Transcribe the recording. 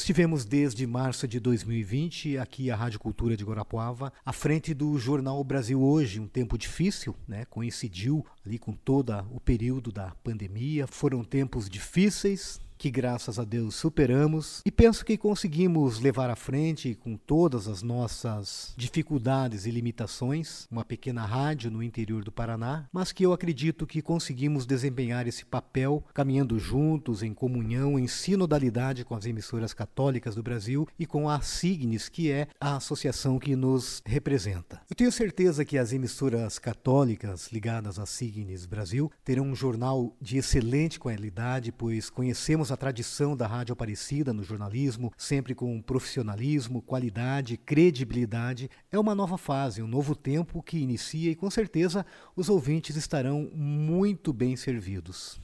Estivemos desde março de 2020 aqui a Rádio Cultura de Guarapuava, à frente do jornal Brasil Hoje, um tempo difícil, né? Coincidiu ali com todo o período da pandemia. Foram tempos difíceis, que graças a Deus superamos e penso que conseguimos levar à frente com todas as nossas dificuldades e limitações, uma pequena rádio no interior do Paraná, mas que eu acredito que conseguimos desempenhar esse papel caminhando juntos em comunhão, em sinodalidade com as emissoras católicas do Brasil e com a Signes, que é a associação que nos representa. Eu tenho certeza que as emissoras católicas ligadas à Signes Brasil terão um jornal de excelente qualidade, pois conhecemos a tradição da Rádio Aparecida no jornalismo, sempre com profissionalismo, qualidade, credibilidade. É uma nova fase, um novo tempo que inicia e com certeza os ouvintes estarão muito bem servidos.